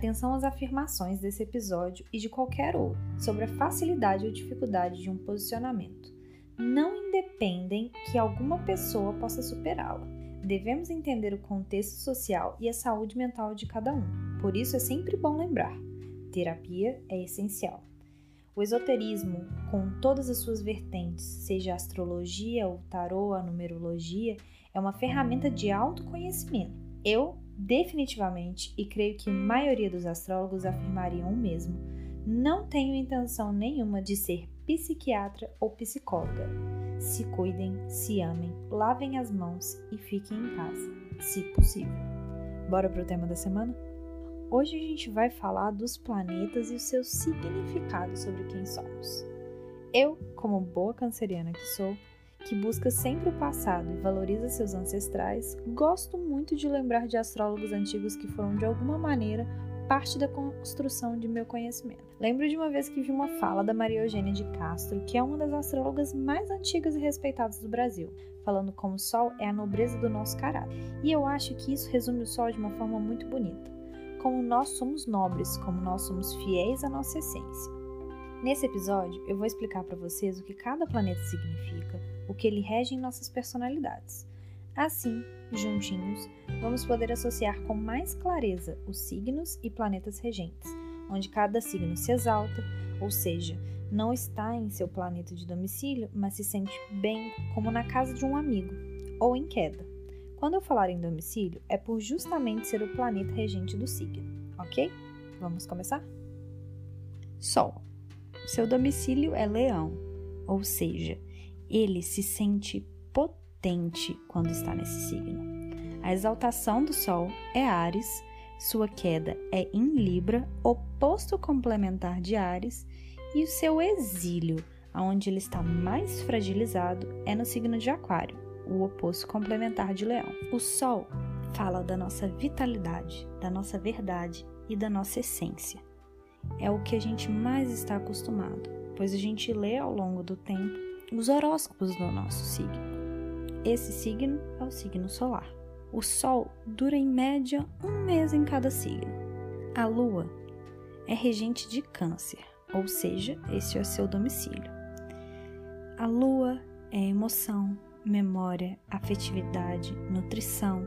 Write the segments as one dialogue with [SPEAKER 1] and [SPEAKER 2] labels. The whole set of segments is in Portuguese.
[SPEAKER 1] Atenção às afirmações desse episódio e de qualquer outro sobre a facilidade ou dificuldade de um posicionamento. Não independem que alguma pessoa possa superá-la. Devemos entender o contexto social e a saúde mental de cada um. Por isso é sempre bom lembrar: terapia é essencial. O esoterismo, com todas as suas vertentes, seja a astrologia, o tarô, a numerologia, é uma ferramenta de autoconhecimento. Eu definitivamente, e creio que a maioria dos astrólogos afirmariam o mesmo, não tenho intenção nenhuma de ser psiquiatra ou psicóloga. Se cuidem, se amem, lavem as mãos e fiquem em casa, se possível. Bora pro tema da semana? Hoje a gente vai falar dos planetas e o seu significado sobre quem somos. Eu, como boa canceriana que sou, que busca sempre o passado e valoriza seus ancestrais, gosto muito de lembrar de astrólogos antigos que foram de alguma maneira parte da construção de meu conhecimento. Lembro de uma vez que vi uma fala da Maria Eugênia de Castro, que é uma das astrólogas mais antigas e respeitadas do Brasil, falando como o Sol é a nobreza do nosso caráter. E eu acho que isso resume o Sol de uma forma muito bonita. Como nós somos nobres, como nós somos fiéis à nossa essência. Nesse episódio, eu vou explicar para vocês o que cada planeta significa, o que ele rege em nossas personalidades. Assim, juntinhos, vamos poder associar com mais clareza os signos e planetas regentes, onde cada signo se exalta, ou seja, não está em seu planeta de domicílio, mas se sente bem como na casa de um amigo, ou em queda. Quando eu falar em domicílio, é por justamente ser o planeta regente do signo, ok? Vamos começar? Sol. Seu domicílio é Leão, ou seja, ele se sente potente quando está nesse signo. A exaltação do Sol é Ares, sua queda é em Libra, oposto complementar de Ares, e o seu exílio, onde ele está mais fragilizado, é no signo de Aquário, o oposto complementar de Leão. O Sol fala da nossa vitalidade, da nossa verdade e da nossa essência. É o que a gente mais está acostumado, pois a gente lê ao longo do tempo os horóscopos do nosso signo. Esse signo é o signo solar. O Sol dura em média um mês em cada signo. A Lua é regente de Câncer, ou seja, esse é o seu domicílio. A Lua é emoção, memória, afetividade, nutrição.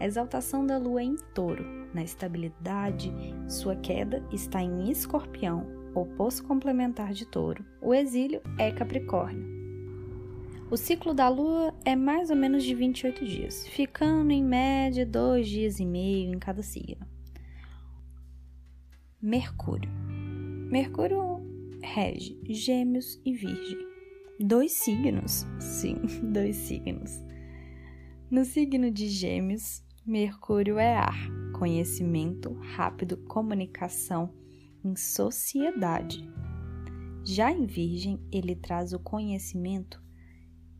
[SPEAKER 1] A exaltação da Lua é em touro, na estabilidade, sua queda está em escorpião, oposto complementar de touro. O exílio é Capricórnio. O ciclo da Lua é mais ou menos de 28 dias, ficando em média dois dias e meio em cada signo. Mercúrio. Mercúrio rege Gêmeos e Virgem. Dois signos? Sim, dois signos. No signo de Gêmeos, Mercúrio é ar, conhecimento, rápido, comunicação, em sociedade. Já em Virgem, ele traz o conhecimento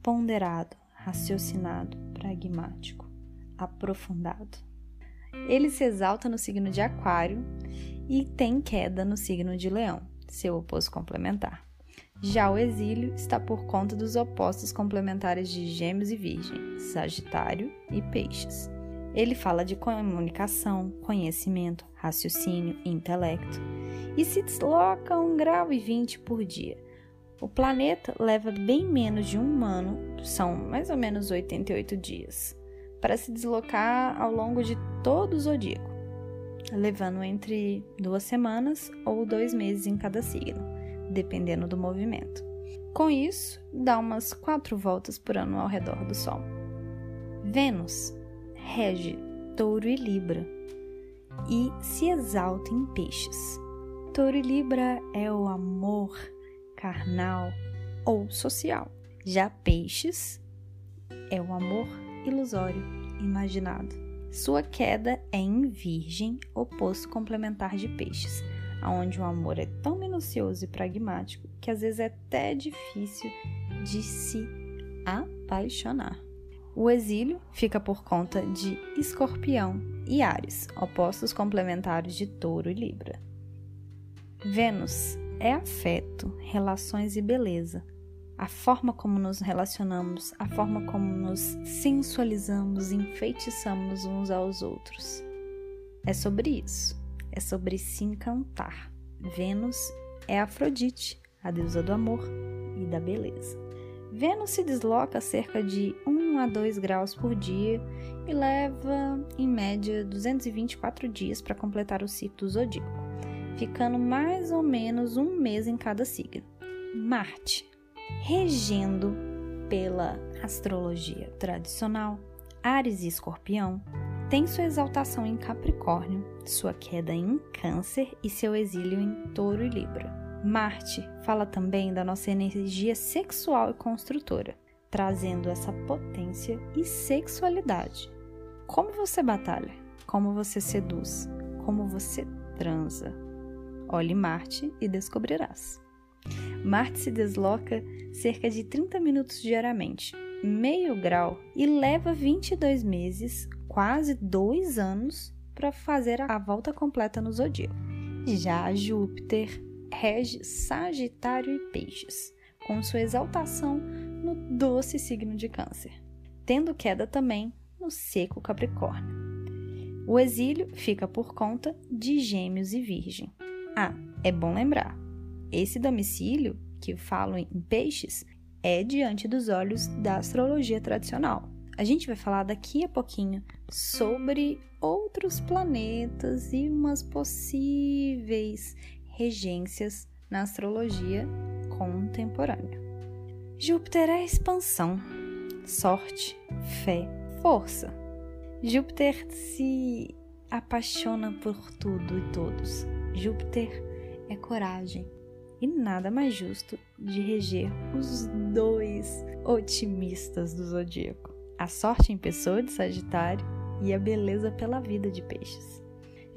[SPEAKER 1] ponderado, raciocinado, pragmático, aprofundado. Ele se exalta no signo de Aquário e tem queda no signo de Leão, seu oposto complementar. Já o exílio está por conta dos opostos complementares de Gêmeos e Virgem, Sagitário e Peixes. Ele fala de comunicação, conhecimento, raciocínio intelecto e se desloca um grau e 20 por dia. O planeta leva bem menos de um ano, são mais ou menos 88 dias, para se deslocar ao longo de todo o zodíaco, levando entre duas semanas ou dois meses em cada signo, dependendo do movimento. Com isso, dá umas quatro voltas por ano ao redor do Sol. Vênus rege Touro e Libra e se exalta em Peixes. Touro e Libra é o amor carnal ou social. Já Peixes é o amor ilusório, imaginado. Sua queda é em Virgem, oposto complementar de Peixes, onde o amor é tão minucioso e pragmático que às vezes é até difícil de se apaixonar. O exílio fica por conta de Escorpião e Ares, opostos complementares de Touro e Libra. Vênus é afeto, relações e beleza. A forma como nos relacionamos, a forma como nos sensualizamos, enfeitiçamos uns aos outros. É sobre isso. é sobre se encantar. Vênus é Afrodite, a deusa do amor e da beleza. Vênus se desloca cerca de 1 a 2 graus por dia e leva, em média, 224 dias para completar o ciclo zodíaco, ficando mais ou menos um mês em cada signo. Marte, regendo pela astrologia tradicional, Ares e Escorpião, tem sua exaltação em Capricórnio, sua queda em Câncer e seu exílio em Touro e Libra. Marte fala também da nossa energia sexual e construtora, trazendo essa potência e sexualidade. Como você batalha? Como você seduz? Como você transa? Olhe Marte e descobrirás. Marte se desloca cerca de 30 minutos diariamente, meio grau, e leva 22 meses, quase dois anos, para fazer a volta completa no zodíaco. Já Júpiter rege Sagitário e Peixes, com sua exaltação no doce signo de Câncer, tendo queda também no seco Capricórnio. O exílio fica por conta de Gêmeos e Virgem. Ah, é bom lembrar: esse domicílio, que falo em Peixes, é diante dos olhos da astrologia tradicional. A gente vai falar daqui a pouquinho sobre outros planetas e umas possíveis regências na astrologia contemporânea. Júpiter é expansão, sorte, fé, força. Júpiter se apaixona por tudo e todos. Júpiter é coragem. E nada mais justo de reger os dois otimistas do zodíaco: a sorte em pessoa de Sagitário e a beleza pela vida de Peixes.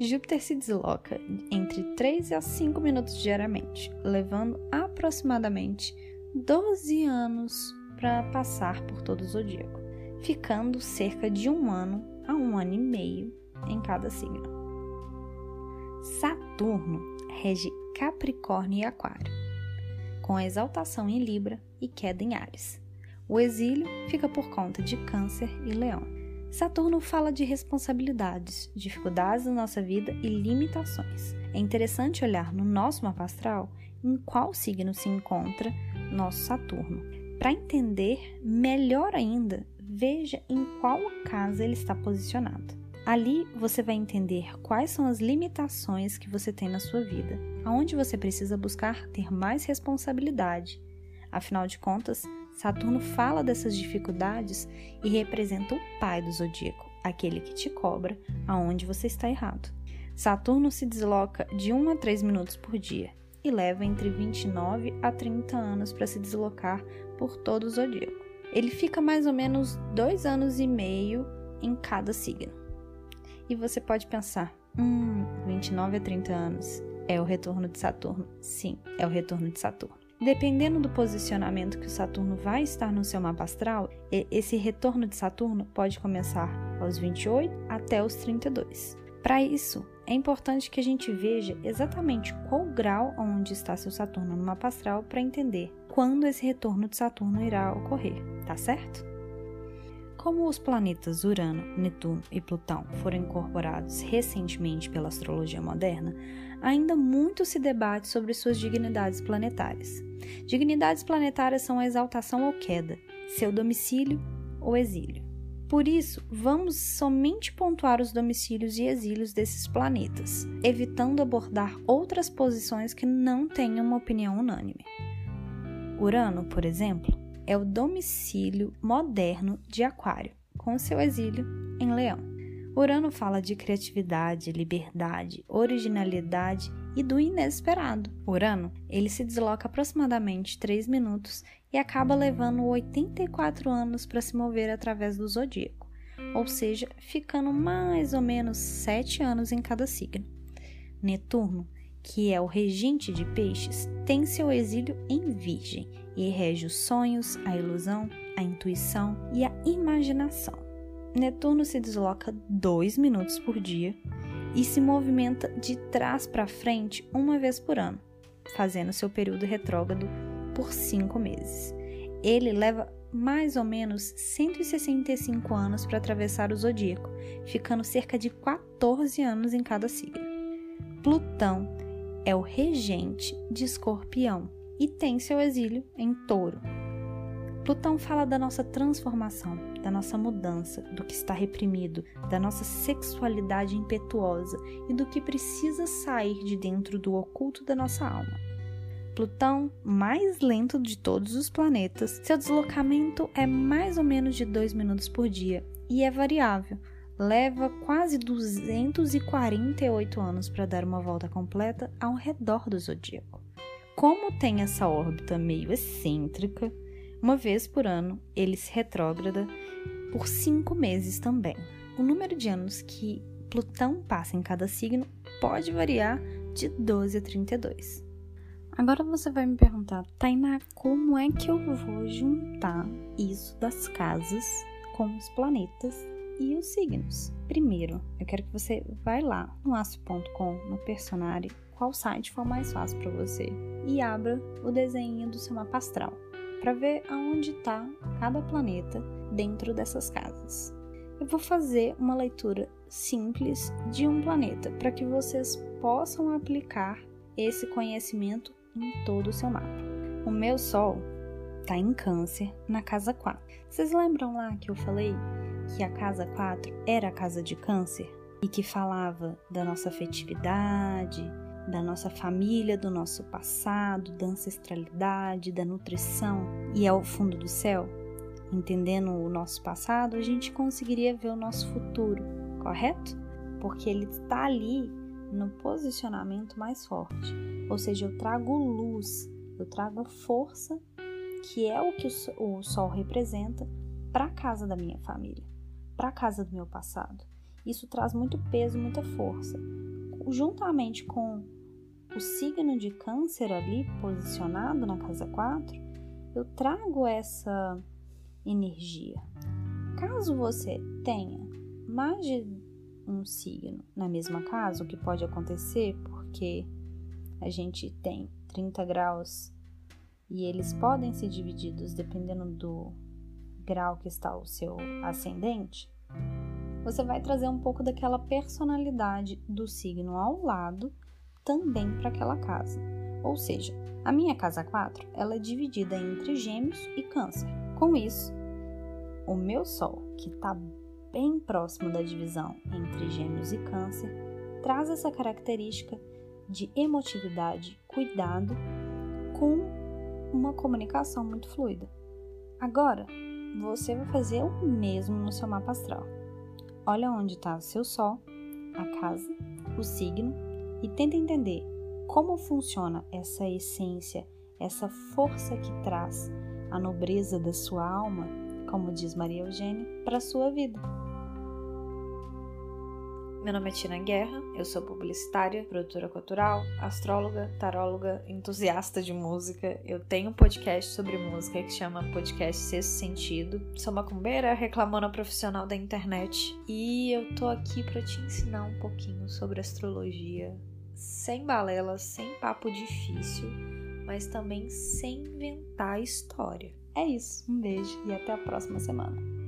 [SPEAKER 1] Júpiter se desloca entre 3 a 5 minutos diariamente, levando aproximadamente 12 anos para passar por todo o zodíaco, ficando cerca de um ano a um ano e meio em cada signo. Saturno rege Capricórnio e Aquário, com exaltação em Libra e queda em Ares. O exílio fica por conta de Câncer e Leão. Saturno fala de responsabilidades, dificuldades na nossa vida e limitações. É interessante olhar no nosso mapa astral em qual signo se encontra nosso Saturno. Para entender melhor ainda, veja em qual casa ele está posicionado. Ali você vai entender quais são as limitações que você tem na sua vida, aonde você precisa buscar ter mais responsabilidade. Afinal de contas, Saturno fala dessas dificuldades e representa o pai do zodíaco, aquele que te cobra aonde você está errado. Saturno se desloca de 1 a 3 minutos por dia e leva entre 29 a 30 anos para se deslocar por todo o zodíaco. Ele fica mais ou menos dois anos e meio em cada signo. E você pode pensar, hum, 29 a 30 anos é o retorno de Saturno. Sim, é o retorno de Saturno. Dependendo do posicionamento que o Saturno vai estar no seu mapa astral, esse retorno de Saturno pode começar aos 28 até os 32. Para isso, é importante que a gente veja exatamente qual grau onde está seu Saturno no mapa astral para entender quando esse retorno de Saturno irá ocorrer, tá certo? Como os planetas Urano, Netuno e Plutão foram incorporados recentemente pela astrologia moderna, ainda muito se debate sobre suas dignidades planetárias. Dignidades planetárias são a exaltação ou queda, seu domicílio ou exílio. Por isso, vamos somente pontuar os domicílios e exílios desses planetas, evitando abordar outras posições que não tenham uma opinião unânime. Urano, por exemplo, é o domicílio moderno de Aquário, com seu exílio em Leão. Urano fala de criatividade, liberdade, originalidade e do inesperado. Urano, ele se desloca aproximadamente 3 minutos e acaba levando 84 anos para se mover através do zodíaco, ou seja, ficando mais ou menos 7 anos em cada signo. Netuno, que é o regente de peixes, tem seu exílio em Virgem e rege os sonhos, a ilusão, a intuição e a imaginação. Netuno se desloca 2 minutos por dia e se movimenta de trás para frente uma vez por ano, fazendo seu período retrógrado por 5 meses. Ele leva mais ou menos 165 anos para atravessar o zodíaco, ficando cerca de 14 anos em cada signo. Plutão é o regente de Escorpião e tem seu exílio em Touro. Plutão fala da nossa transformação, da nossa mudança, do que está reprimido, da nossa sexualidade impetuosa e do que precisa sair de dentro do oculto da nossa alma. Plutão, mais lento de todos os planetas, seu deslocamento é mais ou menos de 2 minutos por dia e é variável. Leva quase 248 anos para dar uma volta completa ao redor do zodíaco. Como tem essa órbita meio excêntrica, uma vez por ano ele se retrógrada por cinco meses também. O número de anos que Plutão passa em cada signo pode variar de 12 a 32. Agora você vai me perguntar, Tainá, como é que eu vou juntar isso das casas com os planetas e os signos? Primeiro, eu quero que você vá lá no aço.com, no Personari, qual site for mais fácil para você, e abra o desenho do seu mapa astral para ver aonde está cada planeta dentro dessas casas. Eu vou fazer uma leitura simples de um planeta para que vocês possam aplicar esse conhecimento em todo o seu mapa. O meu Sol está em Câncer, na casa 4. Vocês lembram lá que eu falei que a casa 4 era a casa de Câncer e que falava da nossa afetividade, da nossa família, do nosso passado, da ancestralidade, da nutrição e ao fundo do céu? Entendendo o nosso passado, a gente conseguiria ver o nosso futuro, correto? Porque ele está ali no posicionamento mais forte. Ou seja, eu trago luz, eu trago força, que é o que o sol representa, para a casa da minha família, para a casa do meu passado. Isso traz muito peso, muita força. Juntamente com o signo de Câncer ali posicionado na casa 4, eu trago essa energia. Caso você tenha mais de um signo na mesma casa, o que pode acontecer porque a gente tem 30 graus e eles podem ser divididos dependendo do grau que está o seu ascendente, você vai trazer um pouco daquela personalidade do signo ao lado também para aquela casa. Ou seja, a minha casa 4 ela é dividida entre Gêmeos e Câncer. Com isso, o meu Sol, que está bem próximo da divisão entre Gêmeos e Câncer, traz essa característica de emotividade, cuidado, com uma comunicação muito fluida. Agora, você vai fazer o mesmo no seu mapa astral. Olha onde está o seu Sol, a casa, o signo e tenta entender como funciona essa essência, essa força que traz a nobreza da sua alma, como diz Maria Eugênia, para a sua vida. Meu nome é Tina Guerra, eu sou publicitária, produtora cultural, astróloga, taróloga, entusiasta de música. Eu tenho um podcast sobre música que chama Podcast Sexto Sentido. Sou macumbeira, reclamando profissional da internet e eu tô aqui para te ensinar um pouquinho sobre astrologia, sem balela, sem papo difícil, mas também sem inventar história. É isso, um beijo e até a próxima semana.